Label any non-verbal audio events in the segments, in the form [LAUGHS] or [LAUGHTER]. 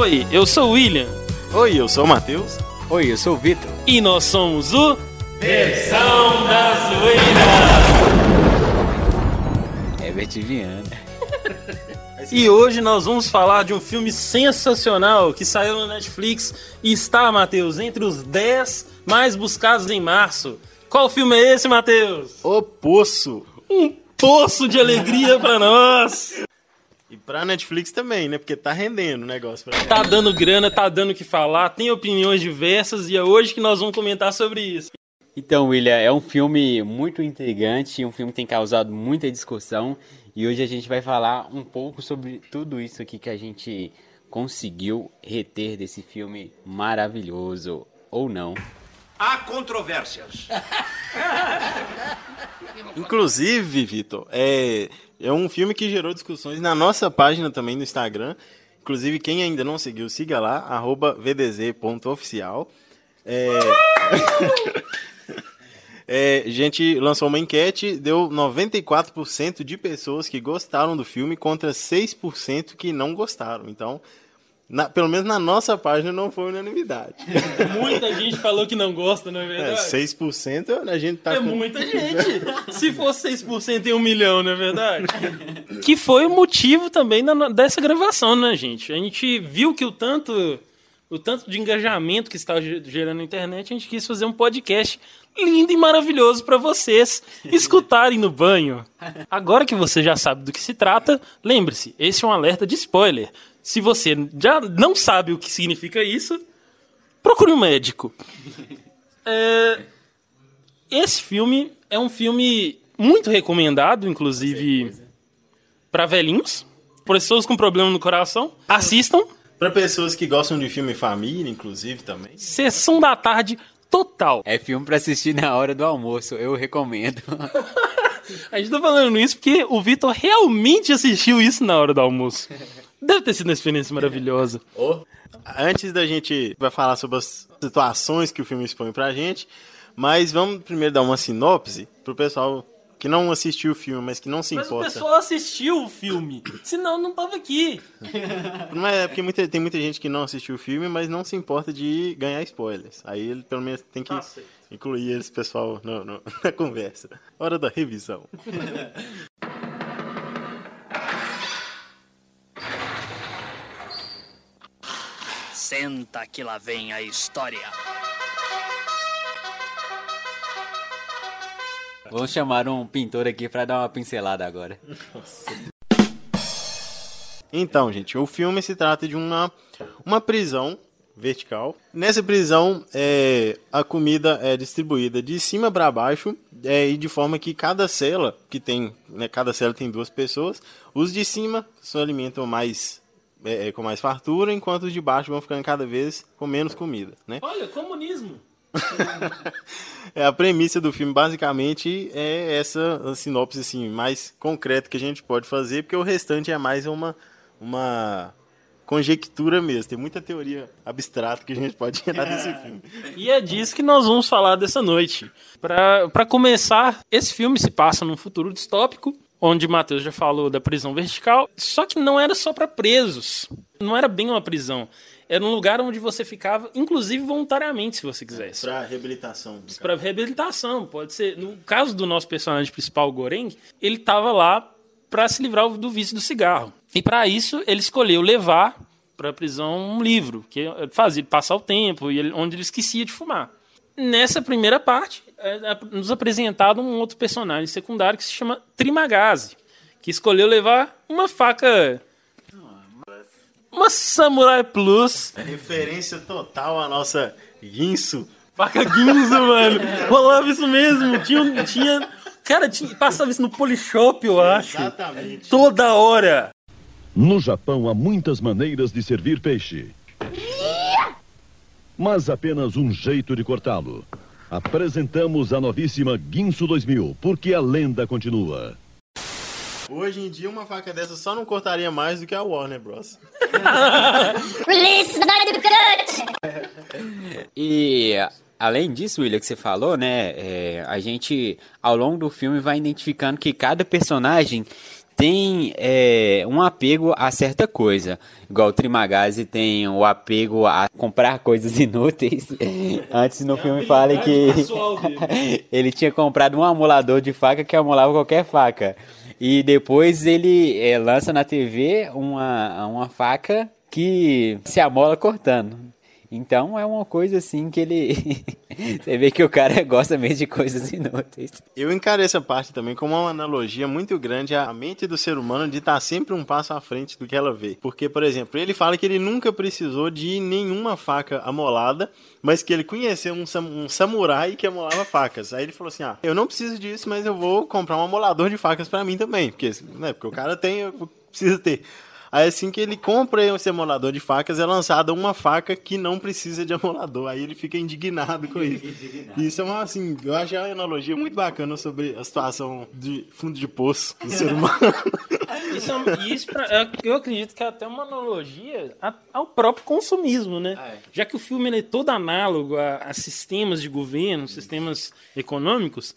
Oi, eu sou o William. Oi, eu sou o Matheus. Oi, eu sou o Vitor. E nós somos o. Versão da Zoeira! Herbert Viana. [LAUGHS] E hoje nós vamos falar de um filme sensacional que saiu no Netflix e está, Matheus, entre os 10 mais buscados em março. Qual filme é esse, Matheus? O Poço. Um poço de alegria pra nós! E pra Netflix também, né? Porque tá rendendo o negócio. Pra Tá dando grana, tá dando o que falar, tem opiniões diversas e é hoje que nós vamos comentar sobre isso. Então, William, é um filme muito intrigante, um filme que tem causado muita discussão e hoje a gente vai falar um pouco sobre tudo isso aqui que a gente conseguiu reter desse filme maravilhoso, ou não. Há controvérsias. Inclusive, Vitor, é, é um filme que gerou discussões na nossa página também no Instagram. Inclusive, quem ainda não seguiu, siga lá, arroba vdz.oficial. É... [LAUGHS] é, a gente lançou uma enquete, deu 94% de pessoas que gostaram do filme contra 6% que não gostaram. Então, na- pelo menos na nossa página não foi unanimidade. [LAUGHS] Muita gente falou que não gosta, não é É, verdade? 6% a gente tá É com... muita gente. Se fosse 6% em um milhão, não é verdade? [LAUGHS] Que foi o motivo também da- dessa gravação, né, gente? A gente viu que o tanto, o tanto de engajamento que estava ge- gerando na internet, a gente quis fazer um podcast lindo e maravilhoso para vocês escutarem no banho. Agora que você já sabe do que se trata, lembre-se, esse é um alerta de spoiler. Se você já não sabe o que significa isso, procure um médico. É, esse filme é um filme muito recomendado, inclusive para velhinhos, pessoas com problema no coração. Assistam. Pra pessoas que gostam de filme família, inclusive, também. Sessão da tarde total. É filme pra assistir na hora do almoço, eu recomendo. [LAUGHS] A gente tá falando isso porque o Vitor realmente assistiu isso na hora do almoço. [LAUGHS] Deve ter sido uma experiência maravilhosa. Antes da gente vai falar sobre as situações que o filme expõe pra gente, mas vamos primeiro dar uma sinopse pro pessoal que não assistiu o filme, mas que não se Mas o importa. pessoal assistiu o filme, senão não tava aqui. Não é porque muita- tem muita gente que não assistiu o filme, mas não se importa de ganhar spoilers. Aí ele pelo menos tem que Tá incluir esse pessoal no- no- [LAUGHS] na conversa. Hora da revisão. [LAUGHS] Senta que lá vem a história. Vamos chamar um pintor aqui pra dar uma pincelada agora. Então, gente, o filme se trata de uma, uma prisão vertical. Nessa prisão, é, a comida é distribuída de cima para baixo é, e de forma que cada cela, que tem, né, cada cela tem duas pessoas, os de cima se alimentam mais é, é, com mais fartura, enquanto os de baixo vão ficando cada vez com menos comida, né? Olha, comunismo. [LAUGHS] É, a premissa do filme, basicamente, é essa sinopse assim, mais concreta que a gente pode fazer, porque o restante é mais uma, uma conjectura mesmo. Tem muita teoria abstrata que a gente pode tirar [LAUGHS] desse filme. E é disso que nós vamos falar dessa noite. Pra começar, esse filme se passa num futuro distópico, onde o Matheus já falou da prisão vertical, só que não era só pra presos. Não era bem uma prisão. Era um lugar onde você ficava, inclusive voluntariamente, se você quisesse. Para reabilitação. Para reabilitação, pode ser. No caso do nosso personagem principal, o Goreng, ele estava lá para se livrar do vício do cigarro. E para isso, ele escolheu levar para a prisão um livro, que fazia passar o tempo, e ele- onde ele esquecia de fumar. Nessa primeira parte, é, é nos apresentado um outro personagem secundário que se chama Trimagazi, que escolheu levar uma faca. Uma Samurai Plus Referência total à nossa Guinso. Faca Guinzo, mano. Rolava isso mesmo. Tinha. tinha cara, tinha, passava isso no Polishop, eu acho. Exatamente. Toda hora. No Japão há muitas maneiras de servir peixe. Mas apenas um jeito de cortá-lo. Apresentamos a novíssima Guinso 2000, porque a lenda continua. Hoje em dia, uma faca dessa só não cortaria mais do que a Warner Bros. Release the. E além disso, William, que você falou, né? é, a gente, ao longo do filme, vai identificando que cada personagem tem é, um apego a certa coisa. Igual o Trimagazi tem o apego a comprar coisas [LAUGHS] inúteis. Antes no filme fala que [LAUGHS] ele tinha comprado um amolador de faca que amolava qualquer faca. E depois ele é, lança na TV uma, uma faca que se amola cortando. Então é uma coisa assim que ele. [LAUGHS] Você vê que o cara gosta mesmo de coisas [LAUGHS] inúteis. Eu encaro essa parte também como uma analogia muito grande à mente do ser humano de estar sempre um passo à frente do que ela vê. Porque, por exemplo, ele fala que ele nunca precisou de nenhuma faca amolada, mas que ele conheceu um, sam um samurai que amolava facas. Aí ele falou assim: Ah, eu não preciso disso, mas eu vou comprar um amolador de facas para mim também. Porque, né, porque o cara tem, eu preciso ter. Aí assim que ele compra esse amolador de facas, é lançada uma faca que não precisa de amolador. Aí ele fica indignado com isso. [LAUGHS] Isso é uma, assim, eu acho uma analogia muito bacana sobre a situação de fundo de poço do ser humano. [LAUGHS] Isso, é, isso pra, é, eu acredito que é até uma analogia ao próprio consumismo, né? Ah, é. Já que o filme é todo análogo a, a sistemas de governo, sistemas econômicos,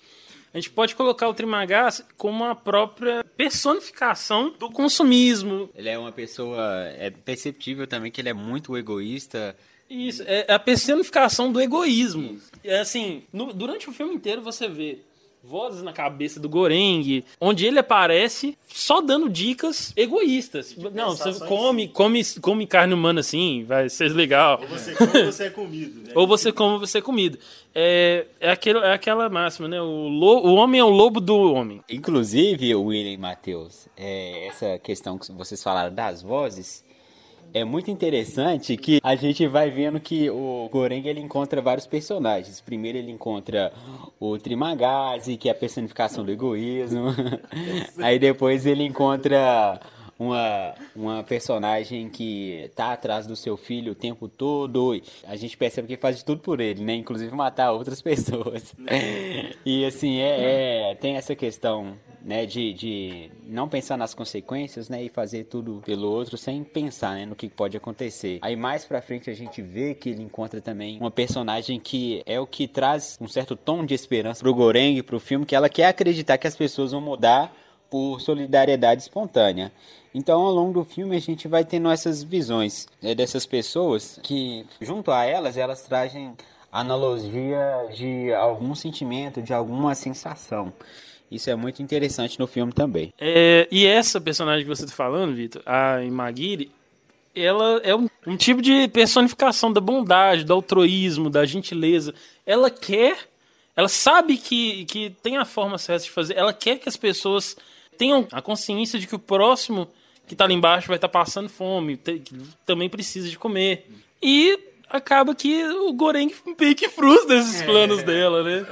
a gente pode colocar o Trimagás como a própria personificação do consumismo. Ele é uma pessoa. É perceptível também que ele é muito egoísta. Isso, é a personificação do egoísmo. É assim, no, durante o filme inteiro você vê vozes na cabeça do Goreng, onde ele aparece só dando dicas egoístas. Não, você come, come, come carne humana assim, vai ser legal. Ou você come ou você é comido. Né? [LAUGHS] ou você come ou você é comido. É, é, aquele, é aquela máxima, né? O, lo, o homem é o lobo do homem. Inclusive, William Matheus, é, essa questão que vocês falaram das vozes, é muito interessante que a gente vai vendo que o Goreng ele encontra vários personagens. Primeiro ele encontra o Trimagazi, que é a personificação do egoísmo. [LAUGHS] Aí depois ele encontra uma, uma personagem que tá atrás do seu filho o tempo todo. A gente percebe que faz de tudo por ele, né? Inclusive matar outras [LAUGHS] pessoas. e assim, é, é, tem essa questão né, de, de não pensar nas consequências, né, e fazer tudo pelo outro sem pensar, né, no que pode acontecer. Aí mais pra frente a gente vê que ele encontra também uma personagem que é o que traz um certo tom de esperança pro Goreng, pro filme, que ela quer acreditar que as pessoas vão mudar por solidariedade espontânea. Então, ao longo do filme, a gente vai tendo essas visões né, dessas pessoas que, junto a elas, elas trazem analogia de algum sentimento, de alguma sensação. Isso é muito interessante no filme também. É, e essa personagem que você está falando, Vitor, a Imagiri, ela é um, um, tipo de personificação da bondade, do altruísmo, da gentileza. Ela quer, ela sabe que, que tem a forma certa de fazer, ela quer que as pessoas tenham a consciência de que o próximo que está ali embaixo vai estar tá passando fome, também precisa de comer. E acaba que o Goreng meio que frustra esses planos é. dela, né?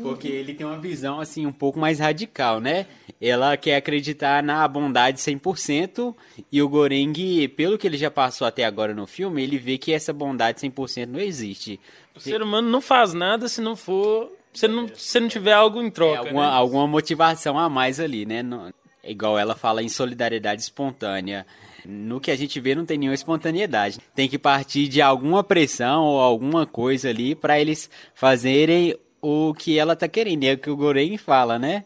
Porque ele tem uma visão, assim, um pouco mais radical, né? Ela quer acreditar na bondade 100% e o Goreng, pelo que ele já passou até agora no filme, ele vê que essa bondade 100% não existe. O ser humano não faz nada se não for... Se não, se não tiver algo em troca, é, alguma, né? alguma motivação a mais ali, né? igual ela fala em solidariedade espontânea. No que a gente vê não tem nenhuma espontaneidade. Tem que partir de alguma pressão ou alguma coisa ali para eles fazerem o que ela tá querendo. É o que o Goreng fala, né?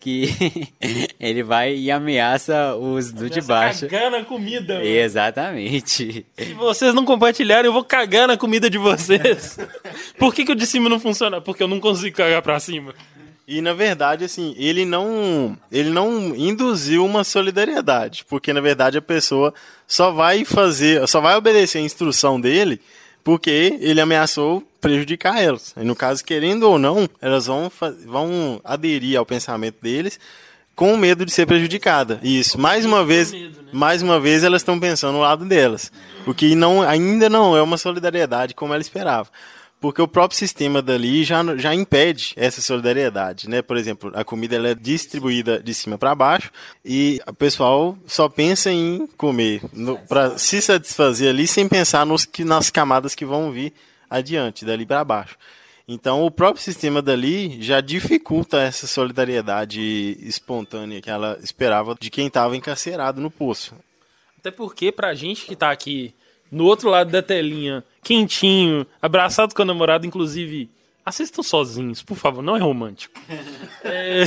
Que [LAUGHS] ele vai e ameaça os do de baixo. Cagar na comida. Mano. Exatamente. Se vocês não compartilharem, eu vou cagar na comida de vocês. [LAUGHS] Por que, que o de cima não funciona? Porque eu não consigo cagar pra cima. E na verdade, assim, ele não, ele não induziu uma solidariedade, porque na verdade a pessoa só vai fazer, só vai obedecer a instrução dele porque ele ameaçou prejudicar elas. E no caso, querendo ou não, elas vão, vão aderir ao pensamento deles com medo de ser prejudicada. Isso, mais uma vez, medo, né? mais uma vez elas estão pensando no lado delas, o que não, ainda não é uma solidariedade como ela esperava porque o próprio sistema dali já, já impede essa solidariedade, né? Por exemplo, a comida ela é distribuída de cima para baixo e o pessoal só pensa em comer para se satisfazer ali sem pensar nos, nas camadas que vão vir adiante, dali para baixo. Então, o próprio sistema dali já dificulta essa solidariedade espontânea que ela esperava de quem estava encarcerado no poço. Até porque, para a gente que está aqui no outro lado da telinha, quentinho, abraçado com a namorada, inclusive. Assistam sozinhos, por favor, não é romântico. [LAUGHS] é,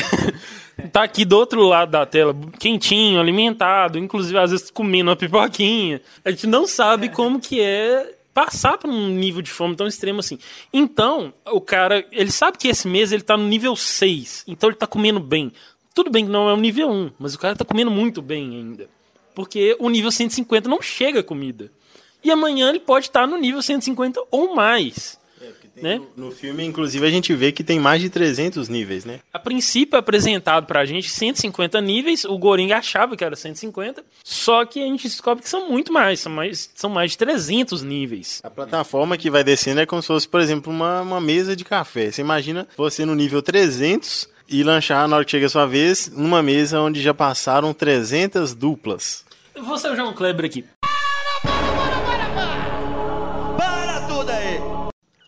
tá aqui do outro lado da tela, quentinho, alimentado, inclusive às vezes comendo uma pipoquinha. A gente não sabe como que é passar por um nível de fome tão extremo assim. Então, o cara, ele sabe que esse mês ele tá no nível 6, então ele tá comendo bem. Tudo bem que não é o nível 1, mas o cara tá comendo muito bem ainda. Porque o nível 150 não chega comida. E amanhã ele pode estar no nível 150 ou mais. Né? No, no filme, inclusive, a gente vê que tem mais de 300 níveis, né? A princípio é apresentado pra gente 150 níveis, o Goring achava que era 150, só que a gente descobre que são muito mais, são mais, são mais de 300 níveis. A plataforma que vai descendo é como se fosse, por exemplo, uma, uma mesa de café. Você imagina você no nível 300 e lanchar na hora que chega a sua vez, numa mesa onde já passaram 300 duplas. Vou ser o João Kleber aqui.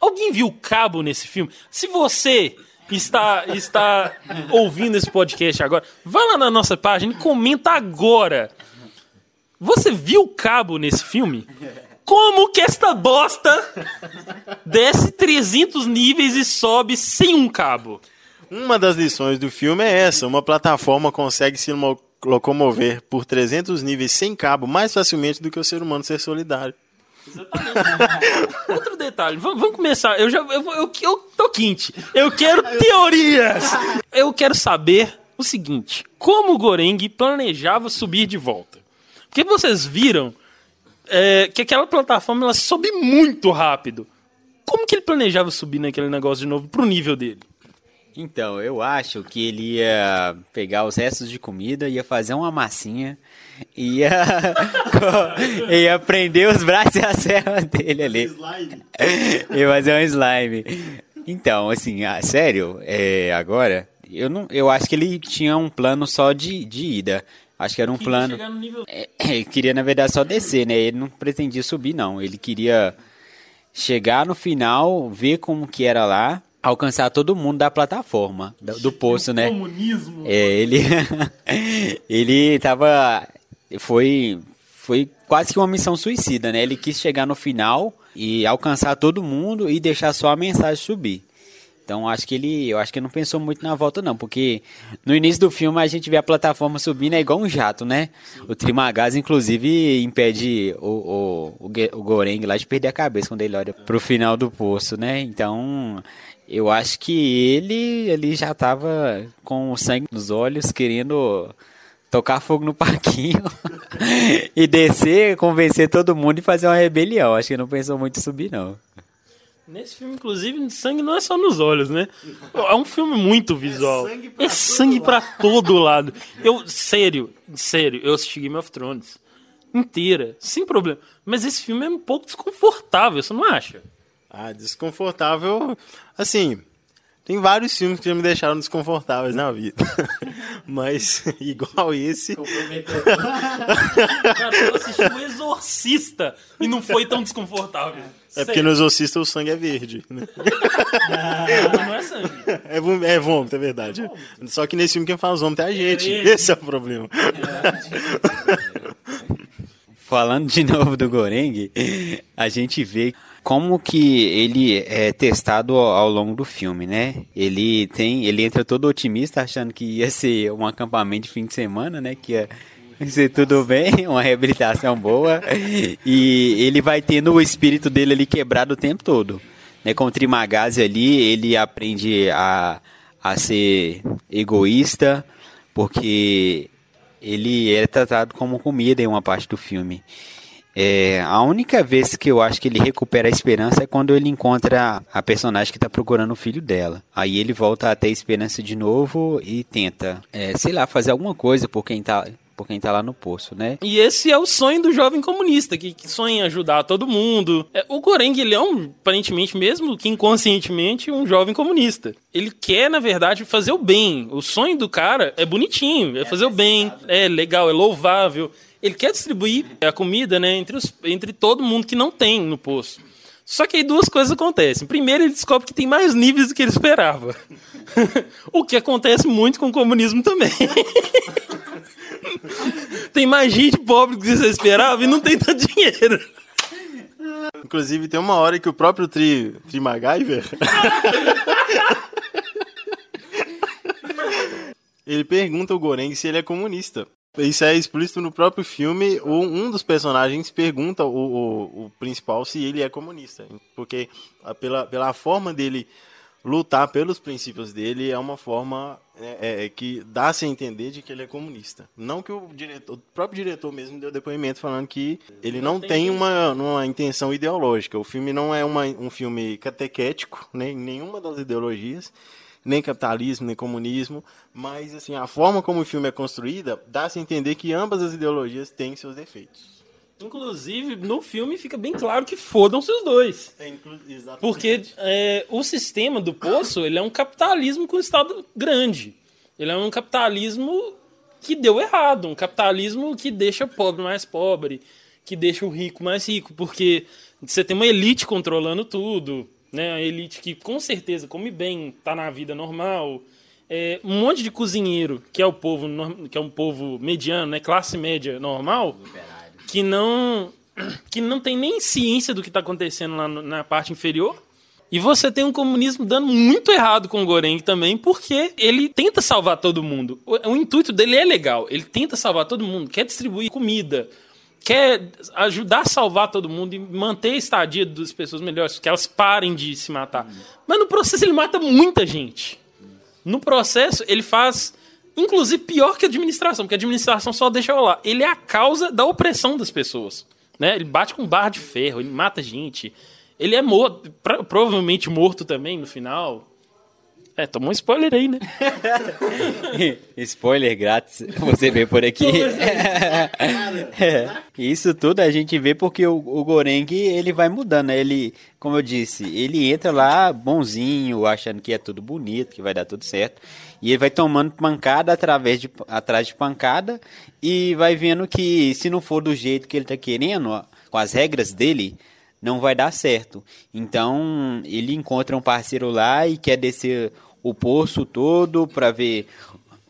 Alguém viu cabo nesse filme? Se você está, está ouvindo esse podcast agora, vai lá na nossa página e comenta agora. Você viu cabo nesse filme? Como que esta bosta desce 300 níveis e sobe sem um cabo? Uma das lições do filme é essa: uma plataforma consegue se mo- locomover por 300 níveis sem cabo mais facilmente do que o ser humano ser solidário. [LAUGHS] Outro detalhe, vamos, vamos começar. Eu já eu, eu, eu tô quente. Eu quero [LAUGHS] teorias. Eu quero saber o seguinte: como o Goreng planejava subir de volta? Porque vocês viram é, que aquela plataforma ela sobe muito rápido. Como que ele planejava subir naquele negócio de novo pro nível dele? Então, eu acho que ele ia pegar os restos de comida, ia fazer uma massinha, ia, [LAUGHS] ia prender os braços e a serra dele ali. [LAUGHS] ia fazer um slime. Então, assim, ah, sério, é, agora, eu, não, eu acho que ele tinha um plano só de, de ida. Acho que era um plano. Chegar no nível... É, ele queria, na verdade, só descer, né? Ele não pretendia subir, não. Ele queria chegar no final, ver como que era lá, alcançar todo mundo da plataforma, do, do poço, né? Comunismo. É, ele [LAUGHS] ele tava foi foi quase que uma missão suicida, né? Ele quis chegar no final e alcançar todo mundo e deixar só a mensagem subir. Então acho que ele, eu acho que não pensou muito na volta não, porque no início do filme a gente vê a plataforma subindo é igual um jato, né? O Trimagaz inclusive impede o, o, o, o Goreng lá de perder a cabeça quando ele olha pro final do poço, né? Então eu acho que ele, ele já tava com o sangue nos olhos, querendo tocar fogo no [LAUGHS] parquinho [LAUGHS] e descer, convencer todo mundo e fazer uma rebelião. Acho que não pensou muito em subir, não. Nesse filme, inclusive, sangue não é só nos olhos, né? É um filme muito visual. É sangue pra todo lado. Eu, sério, sério, eu assisti Game of Thrones inteira, sem problema. Mas esse filme é um pouco desconfortável, você não acha? Ah, desconfortável. Assim, tem vários filmes que já me deixaram desconfortáveis na vida. [LAUGHS] Mas, [LAUGHS] igual esse. [LAUGHS] Cara, eu assisti o Exorcista e não foi tão desconfortável. É porque no Exorcista o sangue é verde. Né? Sério, não é sangue. É, vom- é vômito, é verdade. Só que nesse filme quem faz vômito é a gente. ele. Esse é o problema. Falando de novo do Goreng, a gente vê como que ele é testado ao longo do filme, né? Ele tem, ele entra todo otimista achando que ia ser um acampamento de fim de semana, né? Que ia ser tudo bem, [LAUGHS] uma reabilitação boa. E ele vai tendo o espírito dele ali quebrado o tempo todo. Né? Com o Trimagazi ali, ele aprende a, a ser egoísta, porque ele é tratado como comida em uma parte do filme. É, a única vez que eu acho que ele recupera a esperança é quando ele encontra a personagem que está procurando o filho dela. Aí ele volta a ter esperança de novo e tenta, é, sei lá, fazer alguma coisa por quem tá, por quem tá lá no poço, né? E esse é o sonho do jovem comunista, que, que sonha em ajudar todo mundo. É, o Goreng, ele é um, aparentemente mesmo que inconscientemente, um jovem comunista. Ele quer, na verdade, fazer o bem. O sonho do cara é bonitinho, é fazer o bem, é legal, é louvável. Ele quer distribuir a comida, né, entre, os, entre todo mundo que não tem no poço. Só que aí duas coisas acontecem. Primeiro, ele descobre que tem mais níveis do que ele esperava. [LAUGHS] o que acontece muito com o comunismo também. [LAUGHS] tem mais gente pobre do que você esperava e não tem tanto dinheiro. Inclusive, tem uma hora que o próprio Tri, tri MacGyver [LAUGHS] Ele pergunta ao Goreng se ele é comunista. Isso é explícito no próprio filme. Um dos personagens pergunta o, o, o principal se ele é comunista. Porque pela, pela forma dele lutar pelos princípios dele é uma forma é, é, que dá-se a entender de que ele é comunista. Não que o diretor, o próprio diretor mesmo deu depoimento falando que ele não tem uma, uma intenção ideológica. O filme não é uma, um filme catequético, nem nenhuma das ideologias, nem capitalismo, nem comunismo, mas assim, a forma como o filme é construída dá-se a entender que ambas as ideologias têm seus defeitos. Inclusive, no filme fica bem claro que fodam-se os dois. É. Porque é, o sistema do poço ele é um capitalismo com Estado grande. Ele é um capitalismo que deu errado, um capitalismo que deixa o pobre mais pobre, que deixa o rico mais rico, porque você tem uma elite controlando tudo, né? A elite que com certeza come bem, tá na vida normal. É, um monte de cozinheiro, que é o povo, que é um povo mediano, né? Classe média normal, que não [CLEARS THROAT] que não tem nem ciência do que está acontecendo lá na parte inferior. E você tem um comunismo dando muito errado com o Goreng também, porque ele tenta salvar todo mundo. O, o intuito dele é legal. Ele tenta salvar todo mundo, quer distribuir comida, quer ajudar a salvar todo mundo e manter a estadia das pessoas melhores, que elas parem de se matar. Mas no processo ele mata muita gente. No processo, ele faz, inclusive, pior que a administração, porque a administração só deixa rolar. Ele é a causa da opressão das pessoas. Né? Ele bate com barra de ferro, ele mata gente. Ele é morto, provavelmente morto também no final. É, tomou um spoiler aí, né? [LAUGHS] Spoiler grátis, você vê por aqui. [LAUGHS] É. Isso tudo a gente vê porque o, o Goreng, ele vai mudando, né? Ele, como eu disse, ele entra lá bonzinho, achando que é tudo bonito, que vai dar tudo certo. E ele vai tomando pancada através de, atrás de pancada e vai vendo que se não for do jeito que ele tá querendo, ó, com as regras dele, não vai dar certo. Então, ele encontra um parceiro lá e quer descer o poço todo para ver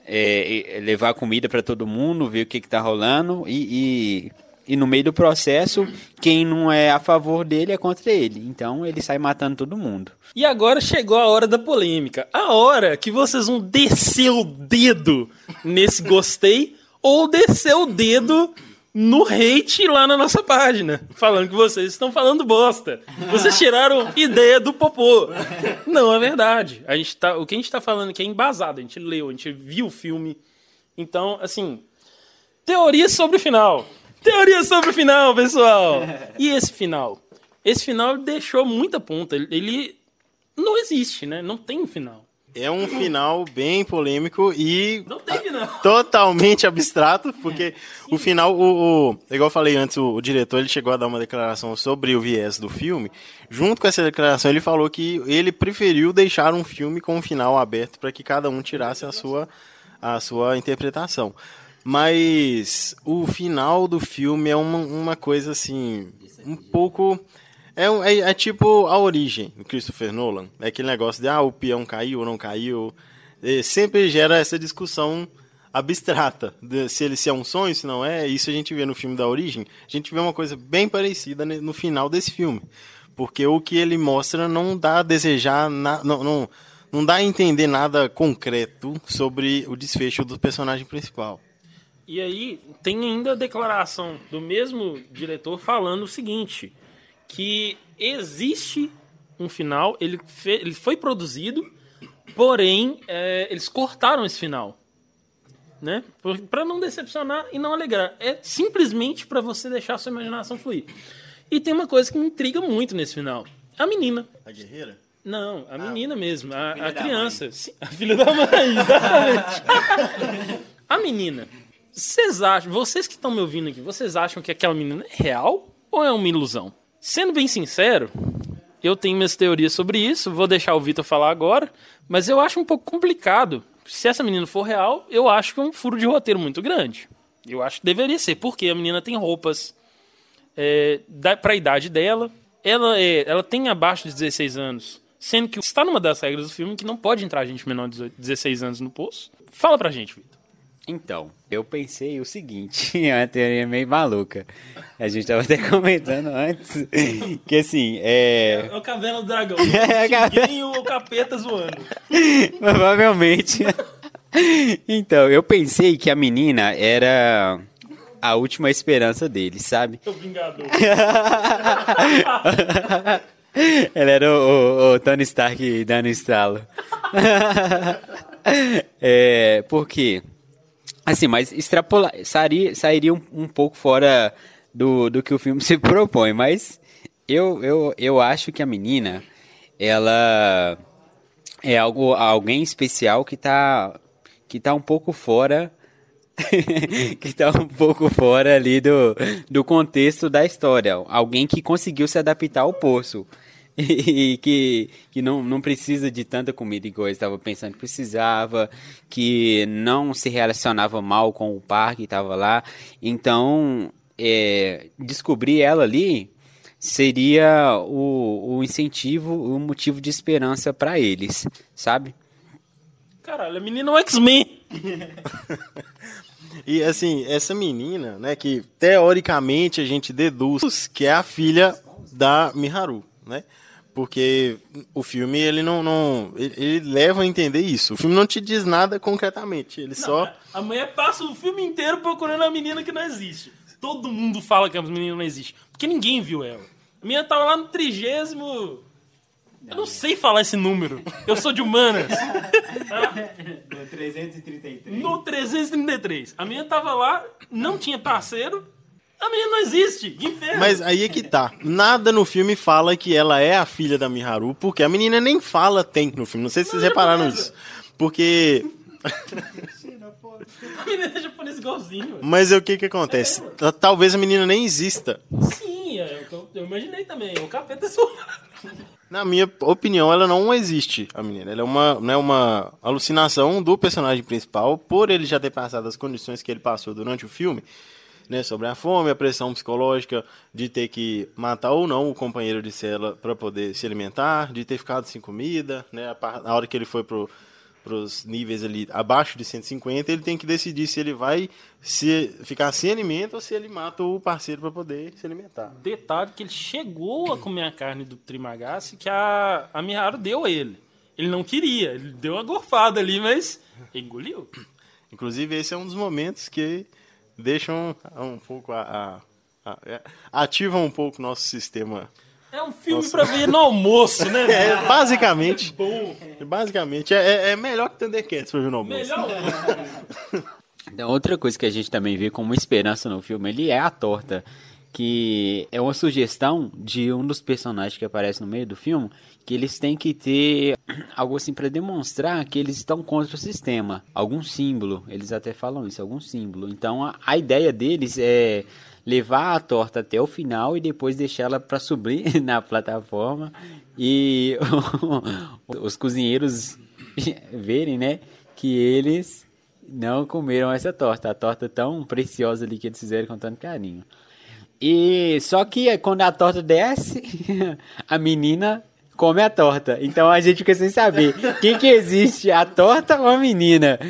é, levar comida para todo mundo, ver o que, que tá rolando e, e, e no meio do processo, quem não é a favor dele é contra ele. Então ele sai matando todo mundo. E agora chegou a hora da polêmica. A hora que vocês vão descer o dedo nesse gostei ou descer o dedo no hate lá na nossa página, falando que vocês estão falando bosta. Vocês tiraram ideia do popô. Não é verdade. A gente tá, o que a gente tá falando aqui é embasado. A gente leu, a gente viu o filme. Então, assim, teoria sobre o final. Teoria sobre o final, pessoal. E esse final? Esse final deixou muita ponta. Ele não existe, né? Não tem um final. É um final bem polêmico e Não tem final. totalmente abstrato, porque o final, o, o- igual eu falei antes, o, o diretor ele chegou a dar uma declaração sobre o viés do filme. Junto com essa declaração, ele falou que ele preferiu deixar um filme com um final aberto para que cada um tirasse a sua, a sua interpretação. Mas o final do filme é uma, uma coisa assim, um pouco. É, é, é tipo a origem do Christopher Nolan. É aquele negócio de ah, o peão caiu ou não caiu. É, sempre gera essa discussão abstrata. de se ele se é um sonho, se não é. Isso a gente vê no filme da origem. A gente vê uma coisa bem parecida no final desse filme. Porque o que ele mostra não dá a desejar, na, não, não, não dá a entender nada concreto sobre o desfecho do personagem principal. E aí tem ainda a declaração do mesmo diretor falando o seguinte: que existe um final, ele, fe- ele foi produzido, porém é, eles cortaram esse final. Né? Para não decepcionar e não alegrar. É simplesmente para você deixar a sua imaginação fluir. E tem uma coisa que me intriga muito nesse final. A menina. A guerreira? Não, a menina mesmo, a, a criança. Sim, a filha da mãe, [LAUGHS] exatamente. a menina. Vocês acham, vocês que estão me ouvindo aqui, vocês acham que aquela menina é real ou é uma ilusão? Sendo bem sincero, eu tenho minhas teorias sobre isso, vou deixar o Vitor falar agora, mas eu acho um pouco complicado. Se essa menina for real, eu acho que é um furo de roteiro muito grande. Eu acho que deveria ser, porque a menina tem roupas é, da, pra idade dela. Ela, é, ela tem abaixo de 16 anos. Sendo que está numa das regras do filme que não pode entrar gente menor de 18 16 anos no poço. Fala pra gente, Vitor. Então, eu pensei o seguinte, [LAUGHS] é uma teoria meio maluca. A gente tava até comentando antes [LAUGHS] que assim, é. É o Caverna do Dragão. [LAUGHS] É, o capeta zoando. Provavelmente. Então, eu pensei que a menina era a última esperança dele, sabe? O Vingador. Ela era o, o- o Tony Stark dando estalo. é, por quê? Assim, mas extrapolar, sairia, sairia um, um pouco fora do, do que o filme [LAUGHS] se propõe, mas eu, eu, eu acho que a menina, ela é algo, alguém especial que tá, que tá um pouco fora [LAUGHS] que tá um pouco fora ali do, do contexto da história. Alguém que conseguiu se adaptar ao poço. [LAUGHS] E que, que não, não precisa de tanta comida igual eu estava pensando que precisava, que não se relacionava mal com o par que estava lá. Então, é, descobrir ela ali seria o, o incentivo, o motivo de esperança para eles, sabe? Caralho, a menina é um X-Men. [LAUGHS] E assim, essa menina, né, que teoricamente a gente deduz que é a filha da Miharu, né? Porque o filme ele não, não ele, ele leva a entender isso. O filme não te diz nada concretamente, ele só A mulher passa o filme inteiro procurando a menina que não existe. Todo mundo fala que a menina não existe. Porque ninguém viu ela. A menina tava lá no trigésimo. Eu não sei falar esse número. Eu sou de humanas. 333. No 333. A menina tava lá, não tinha parceiro. A menina não existe. Que inferno. Mas aí é que tá. Nada no filme fala que ela é a filha da Miharu, porque a menina nem fala tem no filme. Não sei se vocês é repararam isso. Porque. [LAUGHS] A menina é japonesa igualzinho. Mas é o que que acontece? Ta- Talvez a menina nem exista. Sim, é que eu, eu imaginei também. O capeta é. Na minha opinião, ela não existe, a menina. Ela é uma, né, uma alucinação do personagem principal, por ele já ter passado as condições que ele passou durante o filme, né, sobre a fome, a pressão psicológica de ter que matar ou não o companheiro de cela para poder se alimentar, de ter ficado sem comida, né, a, hora que ele foi pro os níveis ali abaixo de 150, ele tem que decidir se ele vai se ficar sem alimento ou se ele mata o parceiro para poder se alimentar. Detalhe que ele chegou a comer a carne do Trimagasi que a, a Miharu deu a ele. Ele não queria, ele deu uma gorfada ali, mas engoliu. Inclusive, esse é um dos momentos que deixam um pouco a. a- a- é, ativam um pouco o nosso sistema. É um filme pra ver no almoço, né? [LAUGHS] É, basicamente. Bom, Basicamente, é, é- é melhor que Thundercats pra ver no almoço. melhor Então, outra coisa que a gente também vê como esperança no filme, ele é a torta, que é uma sugestão de um dos personagens que aparece no meio do filme, que eles têm que ter algo assim para demonstrar que eles estão contra o sistema, algum símbolo, eles até falam isso, algum símbolo. Então, a, a ideia deles é levar a torta até o final e depois deixá-la para subir [LAUGHS] na plataforma e [LAUGHS] os cozinheiros [LAUGHS] verem, né, que eles não comeram essa torta, a torta tão preciosa ali que eles fizeram com tanto carinho. E só que quando a torta desce, [LAUGHS] a menina come a torta. Então a gente fica sem saber quem que existe, a torta ou a menina. [LAUGHS]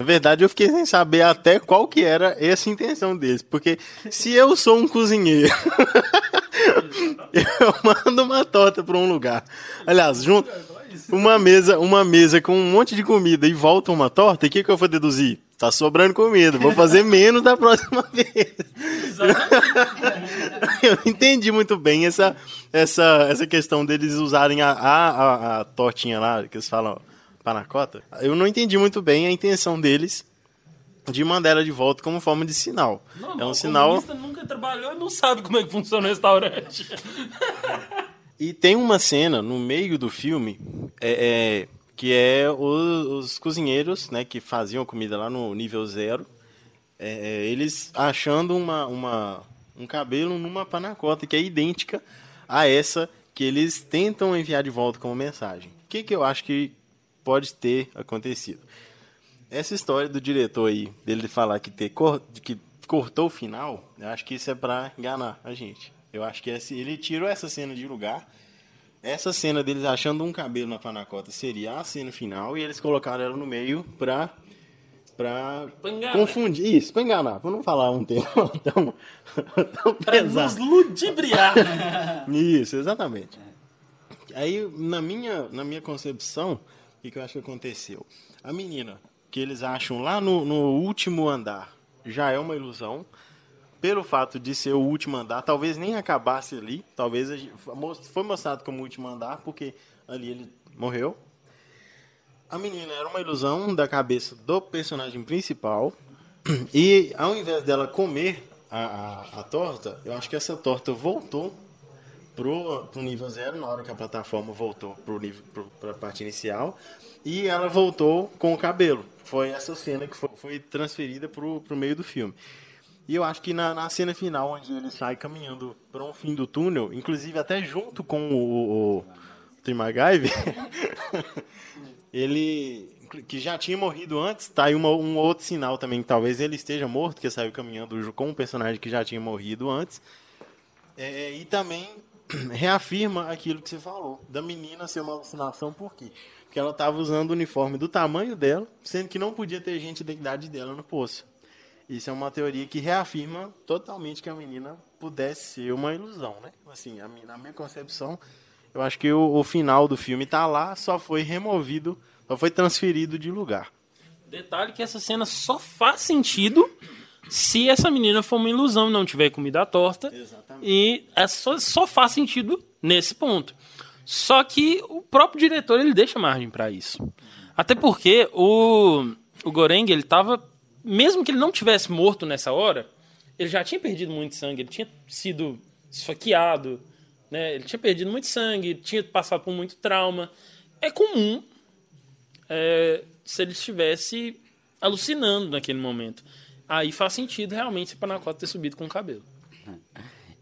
Na verdade, eu fiquei sem saber até qual que era essa intenção deles. Porque se eu sou um cozinheiro, [LAUGHS] eu mando uma torta pra um lugar. Aliás, junto uma mesa, uma mesa com um monte de comida e volta uma torta, o que, que eu vou deduzir? Tá sobrando comida, vou fazer menos da próxima [LAUGHS] vez. eu não entendi muito bem essa, essa, essa questão deles usarem a, a, a, tortinha lá, que eles falam panacota. Eu não entendi muito bem a intenção deles de mandar ela de volta como forma de sinal. Não, é um o sinal. nunca trabalhou e não sabe como é que funciona o restaurante. E tem uma cena no meio do filme é, é, que é os, os cozinheiros, né, que faziam comida lá no nível zero, é, é, eles achando uma, uma, um cabelo numa panacota que é idêntica a essa que eles tentam enviar de volta como mensagem. O que, que eu acho que pode ter acontecido? Essa história do diretor aí, dele falar que, ter cor, que cortou o final, eu acho que isso é pra enganar a gente. Eu acho que esse, ele tirou essa cena de lugar. Essa cena deles achando um cabelo na panacota seria a cena final e eles colocaram ela no meio pra, pra enganar. confundir. Isso, pra enganar. Pra não falar um termo [LAUGHS] tão, tão Pra nos pesado. ludibriar. [LAUGHS] Isso, exatamente. Aí, na minha, na minha concepção, O que, que eu acho que aconteceu? A menina, que eles acham lá no, no último andar, já é uma ilusão. Pelo fato de ser o último andar, talvez nem acabasse ali. Talvez foi mostrado como último andar, porque ali ele morreu. A menina era uma ilusão da cabeça do personagem principal. [CLEARS THROAT] E ao invés dela comer a, a, a torta, eu acho que essa torta voltou pro, pro nível zero na hora que a plataforma voltou pro nível pro, pra parte inicial e ela voltou com o cabelo. Foi essa cena que foi, foi transferida pro, pro meio do filme. E eu acho que na, na cena final, onde ele sai caminhando para um fim do túnel, inclusive até junto com o, o Tim MacGyver, [LAUGHS] ele que já tinha morrido antes, tá aí uma, um outro sinal também, que talvez ele esteja morto, que saiu caminhando com um personagem que já tinha morrido antes. É, e também [CLEARS THROAT] reafirma aquilo que você falou, da menina ser uma alucinação, por quê? Porque ela estava usando o uniforme do tamanho dela, sendo que não podia ter gente da idade dela no poço. Isso é uma teoria que reafirma totalmente que a menina pudesse ser uma ilusão, né? Assim, a na minha concepção, eu acho que o, o final do filme tá lá, só foi removido, só foi transferido de lugar. Detalhe que essa cena só faz sentido se essa menina for uma ilusão e não tiver comida torta. Exatamente. E é só, só faz sentido nesse ponto. Só que o próprio diretor ele deixa margem pra isso. Até porque o, o Goreng, ele tava. Mesmo que ele não tivesse morto nessa hora, ele já tinha perdido muito sangue, ele tinha sido esfaqueado, né? ele tinha perdido muito sangue, tinha passado por muito trauma. É comum é, se ele estivesse alucinando naquele momento. Aí faz sentido realmente Panacota ter subido com o cabelo.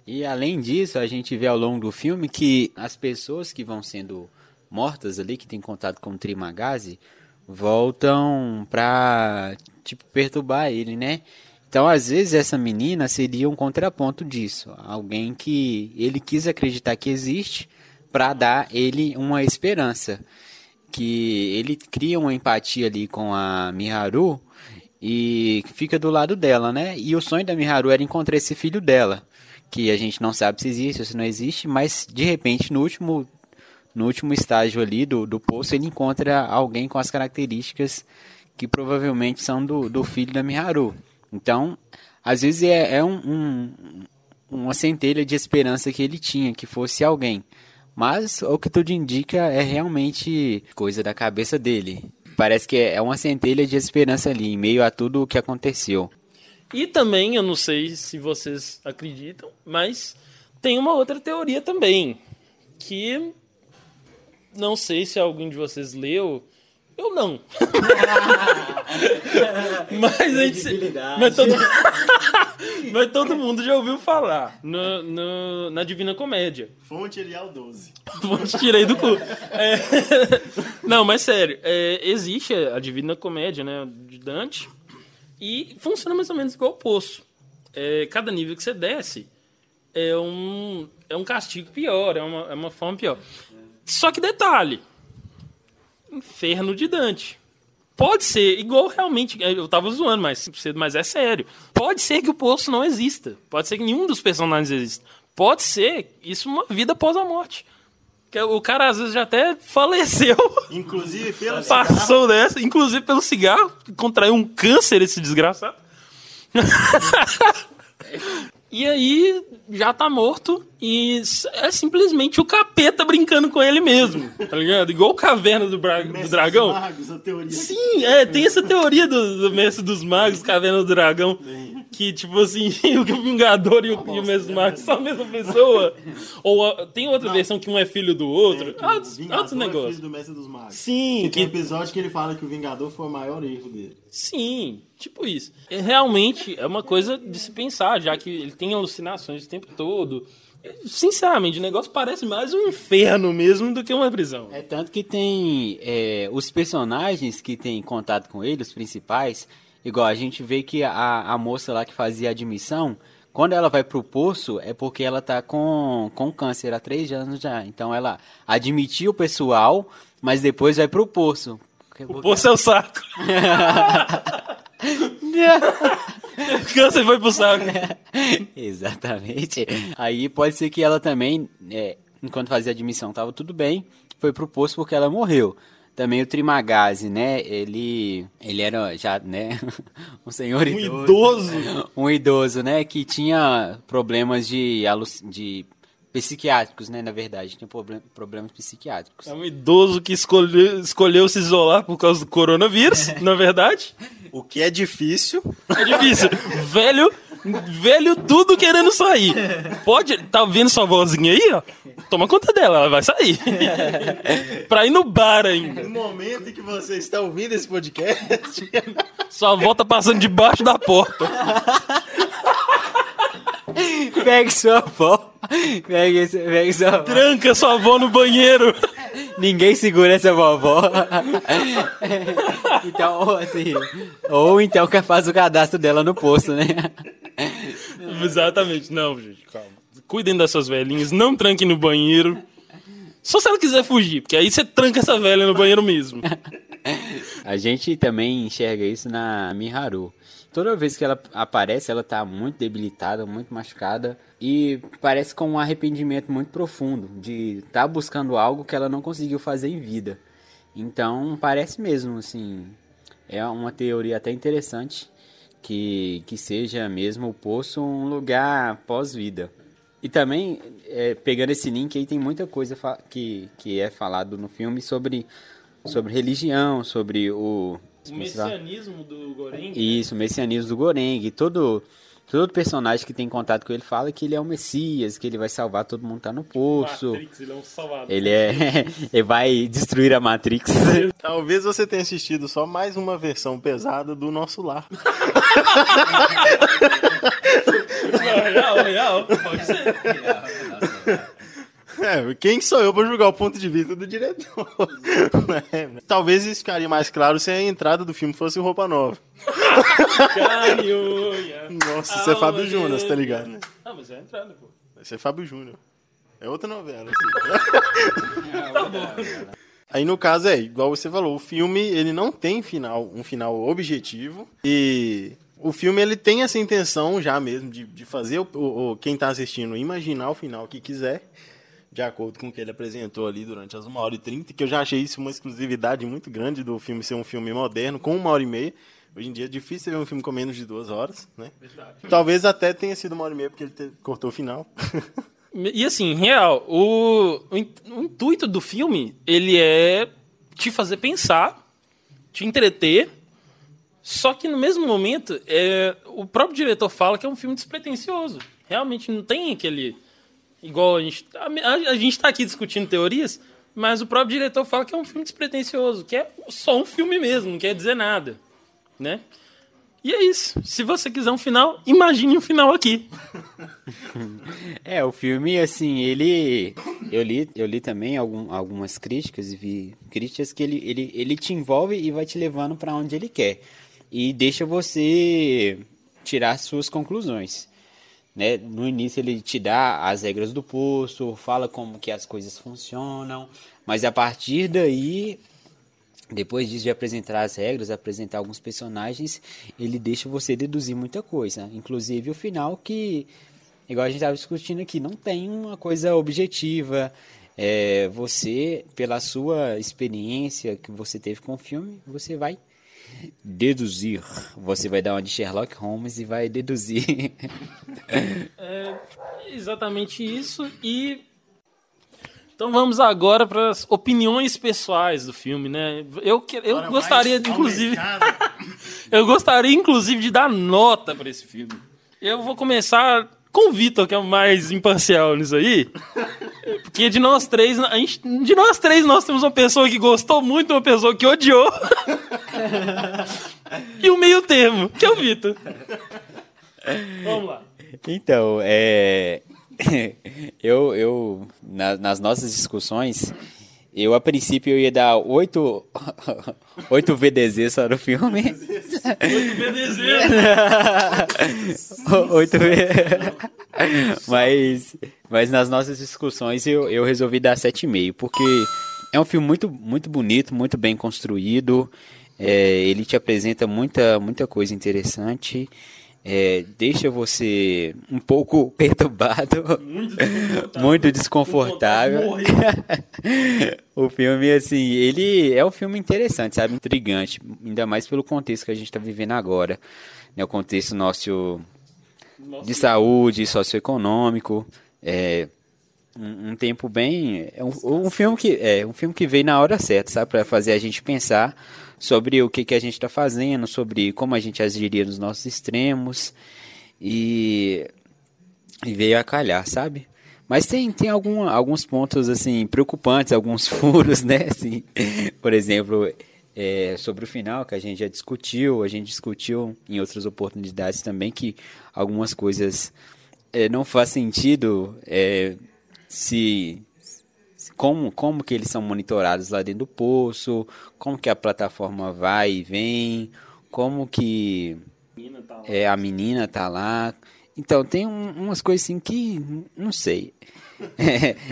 E além disso, a gente vê ao longo do filme que as pessoas que vão sendo mortas ali, que tem contato com o Trimagazi, voltam pra, tipo, perturbar ele, né? Então, às vezes, essa menina seria um contraponto disso. Alguém que ele quis acreditar que existe para dar ele uma esperança. Que ele cria uma empatia ali com a Miharu e fica do lado dela, né? E o sonho da Miharu era encontrar esse filho dela, que a gente não sabe se existe ou se não existe, mas de repente no último no último estágio ali do, do poço ele encontra alguém com as características que provavelmente são do, do filho da Miharu. Então, às vezes é, é um, um- uma centelha de esperança que ele tinha, que fosse alguém. Mas o que tudo indica é realmente coisa da cabeça dele. Parece que é uma centelha de esperança ali, em meio a tudo o que aconteceu. E também, eu não sei se vocês acreditam, mas tem uma outra teoria também. Que não sei se alguém de vocês leu. Eu não. [LAUGHS] mas a gente. Mas todo, [LAUGHS] mas todo mundo já ouviu falar no, no- na Divina Comédia. Fonte Elial 12. Vou te tirei do cu. É, [LAUGHS] Não, mas sério, é, existe a Divina Comédia, né, de Dante, e funciona mais ou menos igual o poço. É, cada nível que você desce é um, é um castigo pior, é uma, é uma forma pior. Só que detalhe, Inferno de Dante. Pode ser, igual realmente, eu tava zoando mais cedo, mas é sério. Pode ser que o poço não exista. Pode ser que nenhum dos personagens exista. Pode ser isso uma vida após a morte. O cara às vezes já até faleceu, Inclusive, pelo [LAUGHS] passou dessa, inclusive pelo cigarro, contraiu um câncer esse desgraçado. [LAUGHS] [LAUGHS] e aí já tá morto e é simplesmente o capeta brincando com ele mesmo, tá ligado? Igual o caverna do, Bra- do dragão. Magos, a teoria Sim, é, tem essa teoria do, do Mestre dos Magos, Caverna do Dragão, que, tipo assim, [LAUGHS] o Vingador e o, e o Mestre dos Magos são a mesma pessoa. [LAUGHS] Ou a- tem outra versão que um é filho do outro. que o Altos, Vingador altos é negócios. filho do Mestre dos Magos. Sim, E tem que, episódio que ele fala que o Vingador foi o maior erro dele. sim, tipo isso. É, realmente é uma coisa de se pensar, já que ele tem alucinações o tempo todo. Sinceramente, o negócio parece mais um inferno mesmo do que uma prisão. É tanto que tem é, os personagens que têm contato com ele, os principais, igual a gente vê que a, a moça lá que fazia a admissão, quando ela vai pro poço, é porque ela tá com, com câncer há três anos já. Então ela admitiu o pessoal, mas depois vai pro poço. O poço é o saco. [LAUGHS] [LAUGHS] [LAUGHS] Câncer foi pro saco. [LAUGHS] Exatamente. Aí pode ser que ela também, é, enquanto fazia admissão, tava tudo bem, foi pro poço porque ela morreu. também o Trimagazzi, né? Ele, ele era já, né? [LAUGHS] um senhor Um idoso. idoso. Um idoso, né? Que tinha problemas de, de psiquiátricos, né? Na verdade, tinha problem- problemas psiquiátricos. É um idoso que escolheu, escolheu se isolar por causa do coronavírus, na verdade. O que é difícil. É difícil. velho, velho tudo querendo sair. Pode, tá vendo sua vozinha aí, ó? Toma conta dela, ela vai sair. [LAUGHS] pra ir no bar ainda. No momento em que você está ouvindo esse podcast, Sua avó tá passando debaixo da porta. [LAUGHS] [LAUGHS] Pegue sua avó. Pegue, pegue sua avó. Tranca sua avó no banheiro. Ninguém segura essa vovó. [LAUGHS] então, ou assim. Ou então que faz o cadastro dela no posto, né? Exatamente. Não, gente, calma. Cuidem das suas velhinhas, não tranquem no banheiro. Só se ela quiser fugir, porque aí você tranca essa velha no banheiro mesmo. A gente também enxerga isso na Miharu. Toda vez que ela aparece, ela tá muito debilitada, muito machucada e parece com um arrependimento muito profundo de estar buscando algo que ela não conseguiu fazer em vida. Então, parece mesmo, assim, é uma teoria até interessante que, que seja mesmo o poço um lugar pós-vida. E também, é, pegando esse link aí, tem muita coisa que, que é falado no filme sobre, sobre religião, sobre o... O messianismo do Goreng. Isso, o messianismo do Goreng. Todo, todo personagem que tem contato com ele fala que ele é o Messias, que ele vai salvar todo mundo que tá no poço. Matrix, ele é um salvador. Ele é. [LAUGHS] ele vai destruir a Matrix. [LAUGHS] talvez você tenha assistido só mais uma versão pesada do nosso lar. [LAUGHS] Real, real. Pode ser. É, quem sou eu pra julgar o ponto de vista do diretor? [LAUGHS] [LAUGHS] É, talvez isso ficaria mais claro se a entrada do filme fosse roupa nova. Nossa, isso é Fábio Júnior, você tá ligado, né? Ah, mas é a entrada, pô. Esse é Fábio Júnior. É outra novela, assim. [LAUGHS] Aí no caso é, igual você falou, o filme ele não tem final, um final objetivo e o filme ele tem essa intenção já mesmo de, de fazer o, o- o- quem tá assistindo imaginar o final que quiser, de acordo com o que ele apresentou ali durante as 1 hora e 30, que eu já achei isso uma exclusividade muito grande do filme ser um filme moderno, com uma hora e meia. Hoje em dia é difícil ver um filme com menos de duas horas, né? Talvez até tenha sido uma hora e meia porque ele te- cortou o final. [LAUGHS] E assim, real, o, o intuito do filme, ele é te fazer pensar, te entreter, só que no mesmo momento, é, o próprio diretor fala que é um filme despretensioso. Realmente não tem aquele... Igual a gente, a, a- gente tá aqui discutindo teorias, mas o próprio diretor fala que é um filme despretensioso, que é só um filme mesmo, não quer dizer nada, né? E é isso. Se você quiser um final, imagine um final aqui. [LAUGHS] É, o filme, assim, ele. Eu li, eu li também algum, algumas críticas e vi críticas que ele, ele, ele te envolve e vai te levando para onde ele quer. E deixa você tirar suas conclusões. Né? No início ele te dá as regras do poço, fala como que as coisas funcionam, mas a partir daí depois disso de apresentar as regras, apresentar alguns personagens, ele deixa você deduzir muita coisa. Inclusive o final que, igual a gente estava discutindo aqui, não tem uma coisa objetiva. É, você, pela sua experiência que você teve com o filme, você vai deduzir. Você vai dar uma de Sherlock Holmes e vai deduzir. É exatamente isso. E então vamos agora para as opiniões pessoais do filme, né? Eu, que- eu gostaria, inclusive, [LAUGHS] eu gostaria, inclusive, de dar nota para esse filme. Eu vou começar com o Vitor, que é o mais imparcial nisso aí. Porque de nós três, a gente, de nós três, nós temos uma pessoa que gostou muito e uma pessoa que odiou. [LAUGHS] e o meio termo, que é o Vitor. Vamos lá. Então, é. [LAUGHS] eu, eu na- nas nossas discussões, eu a princípio eu ia dar oito, [LAUGHS] oito VDZ só no filme. Oito V. mas, mas nas nossas discussões eu, eu resolvi dar 7,5, porque é um filme muito, muito bonito, muito bem construído. É, ele te apresenta muita, muita coisa interessante. é, deixa você um pouco [LAUGHS] perturbado, Muito desconfortável. muito desconfortável. [LAUGHS] O filme, assim, ele é um filme interessante, sabe? Intrigante, ainda mais pelo contexto que a gente está vivendo agora. Né? O contexto nosso de saúde, socioeconômico. É um, um tempo bem. É um, um filme que é um filme que veio na hora certa, sabe? Para fazer a gente pensar sobre o que, que a gente está fazendo, sobre como a gente agiria nos nossos extremos. E, e veio a calhar, sabe? Mas tem, tem algum, alguns pontos assim preocupantes, alguns [LAUGHS] furos, né? Assim, por exemplo, é, sobre o final que a gente já discutiu, a gente discutiu em outras oportunidades também que algumas coisas é, não faz sentido é, se como, como que eles são monitorados lá dentro do poço, como que a plataforma vai e vem, como que é, a menina tá lá. Então tem um, umas coisas assim que não sei. [LAUGHS]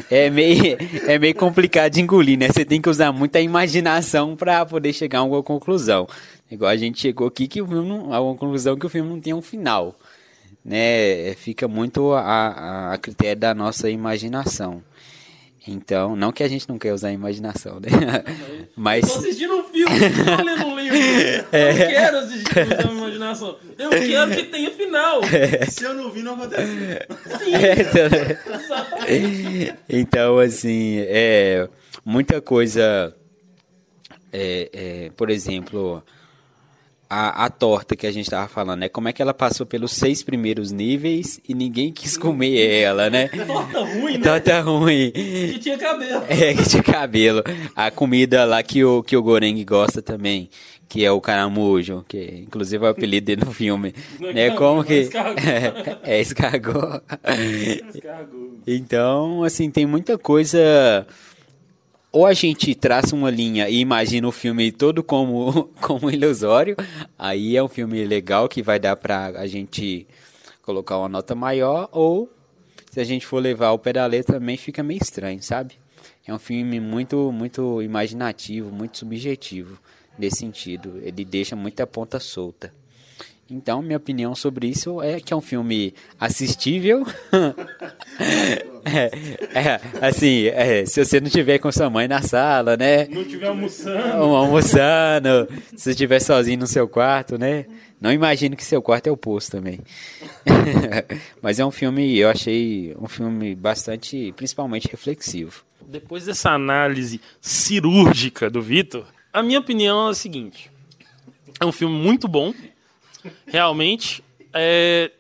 É, é, meio, é meio complicado de engolir, né? Você tem que usar muita imaginação para poder chegar a alguma conclusão. Igual a gente chegou aqui que o filme não, a uma conclusão que o filme não tem um final, né? Fica muito a, a, a critério da nossa imaginação. Então, não que a gente não quer usar a imaginação, né? [LAUGHS] Mas. Tô assistindo um filme, tô lendo um livro. Eu não quero assistir usando a imaginação. Eu quero que tenha final. Se eu não vi, não acontece. então, assim, é muita coisa. É, é, por exemplo, a, a torta que a gente tava falando, né? Como é que ela passou pelos seis primeiros níveis e ninguém quis comer ela, né? [LAUGHS] Torta ruim, né? Torta ruim. Que tinha cabelo. É, que tinha cabelo. A comida lá que o, que o Goreng gosta também, que é o caramujo, que inclusive é o apelido dele no filme. Não é né? Como é que. escargot. É, [LAUGHS] é escargot. Escargot. Então, assim, tem muita coisa. Ou a gente traça uma linha e imagina o filme todo como, [LAUGHS] como ilusório, aí é um filme legal que vai dar pra a gente colocar uma nota maior, ou se a gente for levar ao pé da letra também fica meio estranho, sabe? É um filme muito, muito imaginativo, muito subjetivo nesse sentido. Ele deixa muita ponta solta. Então, minha opinião sobre isso é que é um filme assistível. [LAUGHS] é, é, assim, é, se você não tiver com sua mãe na sala, né? Não tiver almoçando. Almoçando, se você estiver sozinho no seu quarto, né? Não imagino que seu quarto é o poço também. [LAUGHS] Mas é um filme, eu achei um filme bastante, principalmente reflexivo. Depois dessa análise cirúrgica do Vitor, a minha opinião é a seguinte: é um filme muito bom, realmente. É,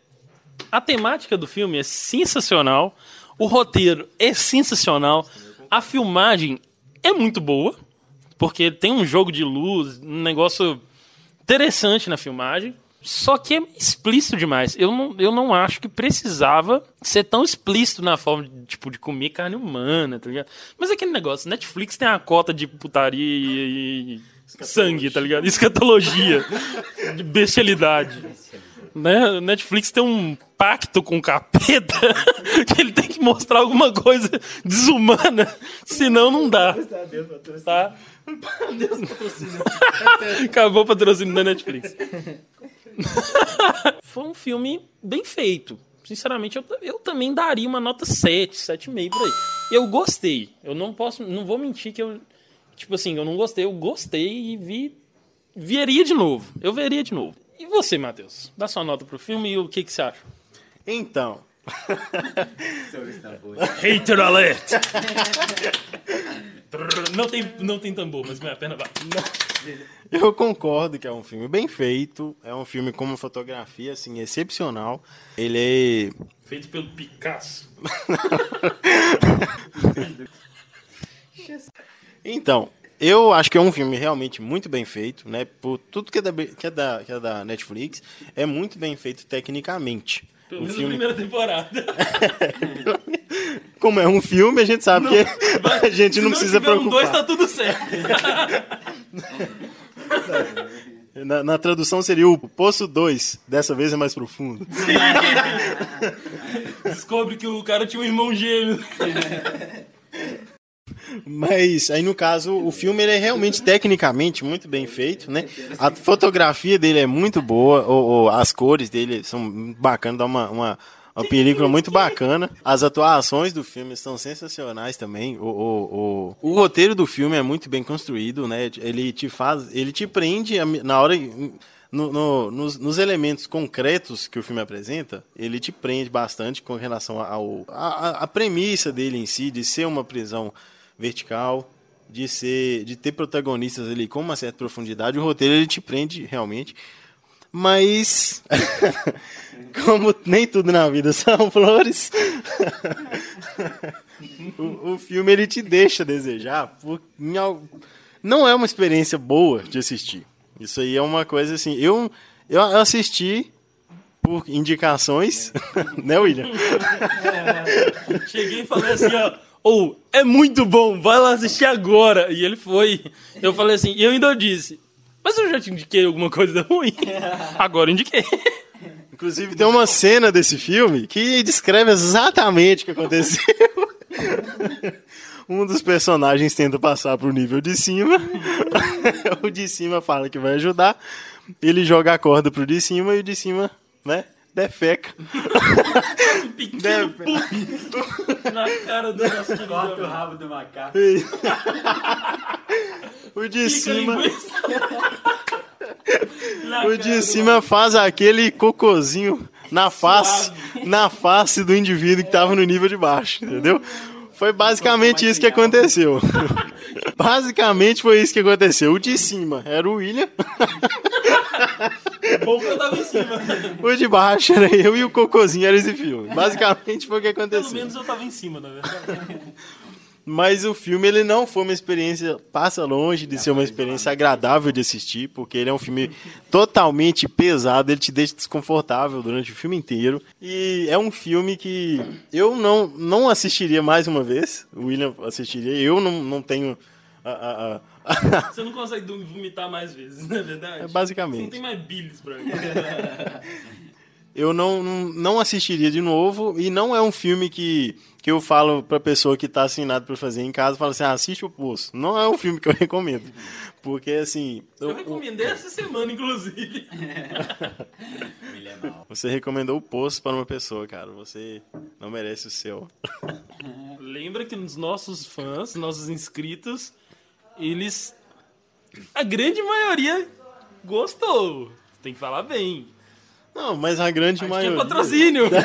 a temática do filme é sensacional, o roteiro é sensacional, a filmagem é muito boa, porque tem um jogo de luz, um negócio interessante na filmagem. Só que é explícito demais. Eu não, eu não acho que precisava ser tão explícito na forma de, tipo, de comer carne humana, tá ligado? Mas aquele negócio, Netflix tem a cota de putaria e, e sangue, tá ligado? Escatologia, de bestialidade. Né? Netflix tem um pacto com o capeta [LAUGHS] que ele tem que mostrar alguma coisa desumana, senão não dá. Tá? Acabou o patrocínio da Netflix. [LAUGHS] Foi um filme bem feito. Sinceramente, eu, eu também daria uma nota 7, 7,5 por aí. Eu gostei. Eu não posso, não vou mentir que eu. Tipo assim, eu não gostei, eu gostei e vi. Veria de novo. Eu veria de novo. E você, Matheus? Dá sua nota pro filme e o que, que você acha? Então, [LAUGHS] Hater alert! [LAUGHS] não, tem, não tem tambor, mas minha perna vai. [LAUGHS] eu concordo que é um filme bem feito. É um filme com uma fotografia, assim, excepcional. Ele é Feito pelo Picasso. Então, eu acho que é um filme realmente muito bem feito, né? Por tudo que é da, que é da, que é da Netflix, é muito bem feito tecnicamente. Pelo menos filme, primeira temporada. [LAUGHS] como é um filme, a gente sabe que a gente não precisa tiver um dois, preocupar. tá tudo certo. [LAUGHS] Na, na tradução seria o Poço 2, dessa vez é mais profundo. Descobre que o cara tinha um irmão gêmeo. [LAUGHS] Mas aí no caso, o filme ele é realmente tecnicamente muito bem feito, né? A fotografia dele é muito boa, o, o- as cores dele são bacanas, dá uma, uma, uma película muito bacana. As atuações do filme são sensacionais também. O, o, o, o roteiro do filme é muito bem construído, né? Ele te faz, ele te prende na hora no- no- nos, nos elementos concretos que o filme apresenta, ele te prende bastante com relação ao a- a premissa dele em si de ser uma prisão vertical, de ser de ter protagonistas ali com uma certa profundidade. O roteiro ele te prende realmente, mas [LAUGHS] como nem tudo na vida são [LAUGHS] flores, [LAUGHS] o, o filme ele te deixa desejar. Por, não é uma experiência boa de assistir. Isso aí é uma coisa assim. Eu, eu assisti por indicações, né, William? Cheguei e falei assim, ó. Ou, é muito bom, vai lá assistir agora. E ele foi. Eu falei assim, e eu ainda disse, mas eu já te indiquei alguma coisa ruim. [LAUGHS] Agora eu indiquei. Inclusive tem uma cena desse filme que descreve exatamente o que aconteceu. [LAUGHS] Um dos personagens tenta passar pro nível de cima. [LAUGHS] o de cima fala que vai ajudar. Ele joga a corda pro de cima e o de cima, né? Defeca. Pequeno pup na cara do nosso querido. Corta o rabo do macaco. [LAUGHS] O de Pica cima. [LAUGHS] O de do cima faz aquele cocôzinho na face, na face do indivíduo que tava no nível de baixo, entendeu? Foi basicamente isso que aconteceu. [LAUGHS] Basicamente foi isso que aconteceu. O de cima era o William, Bom que eu tava em cima. o de baixo era eu e o cocôzinho era esse filme. Basicamente foi o que Pelo aconteceu. menos eu tava em cima, na verdade. Mas o filme ele não foi uma experiência, passa longe de ser uma experiência agradável de assistir, porque ele é um filme totalmente pesado, ele te deixa desconfortável durante o filme inteiro. E é um filme que eu não, não assistiria mais uma vez, o William assistiria, eu não, não tenho. a- a- a- [LAUGHS] Você não consegue vomitar mais vezes, não é verdade? É basicamente. Você não tem mais bilis pra mim. [LAUGHS] eu não, não, assistiria de novo, e não é um filme que, que eu falo pra pessoa que tá assinado pra fazer em casa, fala assim, ah, assiste o Poço. Não é um filme que eu [LAUGHS] recomendo. Porque, assim... Eu o- recomendei essa semana, inclusive. Você recomendou o Poço para uma pessoa, cara. Você não merece o seu. Lembra que nos nossos fãs, nossos inscritos, eles. A grande maioria gostou. Tem que falar bem. Não, mas a grande Acho que é maioria... patrocínio. [LAUGHS]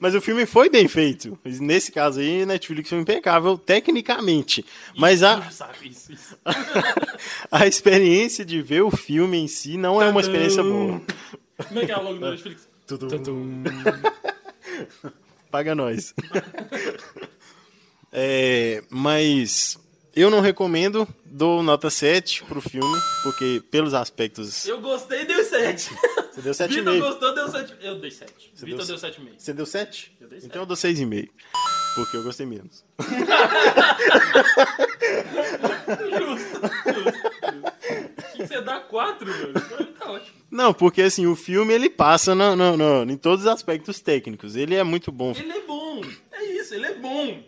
Mas o filme foi bem feito. Nesse caso aí, Netflix foi impecável tecnicamente. Mas a, Sabe isso, isso. [LAUGHS] a experiência de ver o filme em si não é uma experiência boa. Como é que é o logo do Netflix? Tutum. Paga nós. [LAUGHS] É, mas eu não recomendo, dou nota 7 pro filme, porque pelos aspectos. Eu gostei, deu 7. Você deu Vitor 7,5. gostou, deu 7. Eu dei 7. Você Vitor deu deu 7,5. Você deu 7? Eu dei sete. Então eu dou 6,5. Porque eu gostei menos. [LAUGHS] [LAUGHS] Que você dá 4, velho. Tá ótimo. Não, porque assim, o filme ele passa no, no- no- em todos os aspectos técnicos. Ele é muito bom. Ele é bom. É isso, ele é bom.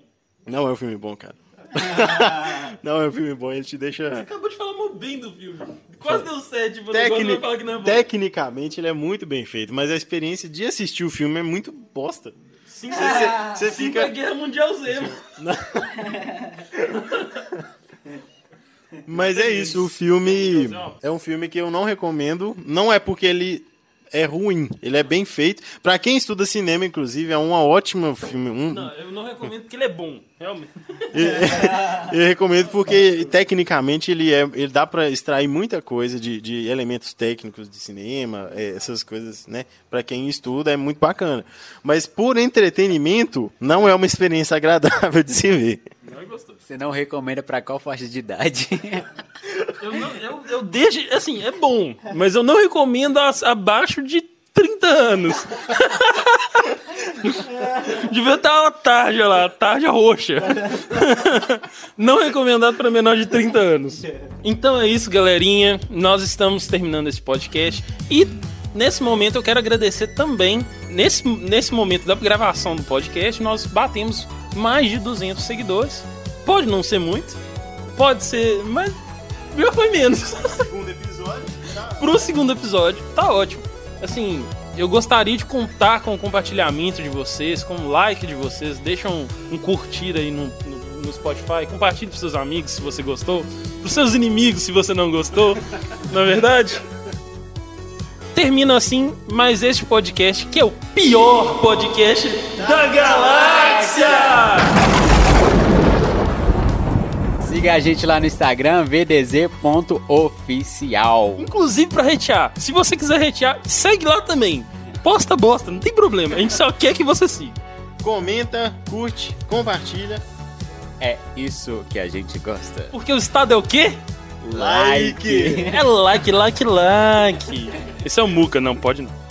Não é um filme bom, cara. [LAUGHS] não é um filme bom, ele te deixa. Acabou de falar mal bem do filme. Quase deu 7, você Tecni- vai falar que não é bom. Tecnicamente ele é muito bem feito, mas a experiência de assistir o filme é muito bosta. Sim, Você, você, você Sim, fica. Guerra Mundial Z. [LAUGHS] Mas é isso, o filme é um filme que eu não recomendo. Não é porque ele é ruim, ele é bem feito. Pra quem estuda cinema, inclusive, é um ótimo filme. Um, Não, eu não recomendo porque ele é bom, realmente. [LAUGHS] eu recomendo porque tecnicamente ele é, ele dá pra extrair muita coisa de, de elementos técnicos de cinema, é, essas coisas, né? Pra quem estuda é muito bacana. Mas por entretenimento, não é uma experiência agradável de se ver. Não gostou. Você não recomenda pra qual faixa de idade? [LAUGHS] Eu, não, eu, eu deixo, assim, é bom, mas eu não recomendo abaixo de 30 anos. [LAUGHS] Devia estar uma tarja lá, tarja roxa. [LAUGHS] Não recomendado para menor de 30 anos. Então é isso, galerinha. Nós estamos terminando esse podcast e nesse momento eu quero agradecer também. Nesse, nesse momento da gravação do podcast, nós batemos mais de 200 seguidores. Pode não ser muito, pode ser, mas já foi menos. Segundo episódio. Tá. [LAUGHS] Pro segundo episódio, tá ótimo. Assim, eu gostaria de contar com o compartilhamento de vocês, com o like de vocês. Deixa um, um curtir aí no, no, no Spotify. Compartilhe pros seus amigos se você gostou. Pros seus inimigos se você não gostou. não é verdade? Termina assim mais este podcast, que é o pior podcast da galáxia! Siga a gente lá no Instagram, vdz.oficial. Inclusive pra retear. Se você quiser retear, segue lá também. Posta bosta, não tem problema. A gente só quer que você siga. Comenta, curte, compartilha. É isso que a gente gosta. Porque o estado é o quê? Like. É like, like, like. Esse é o Muca, não pode não.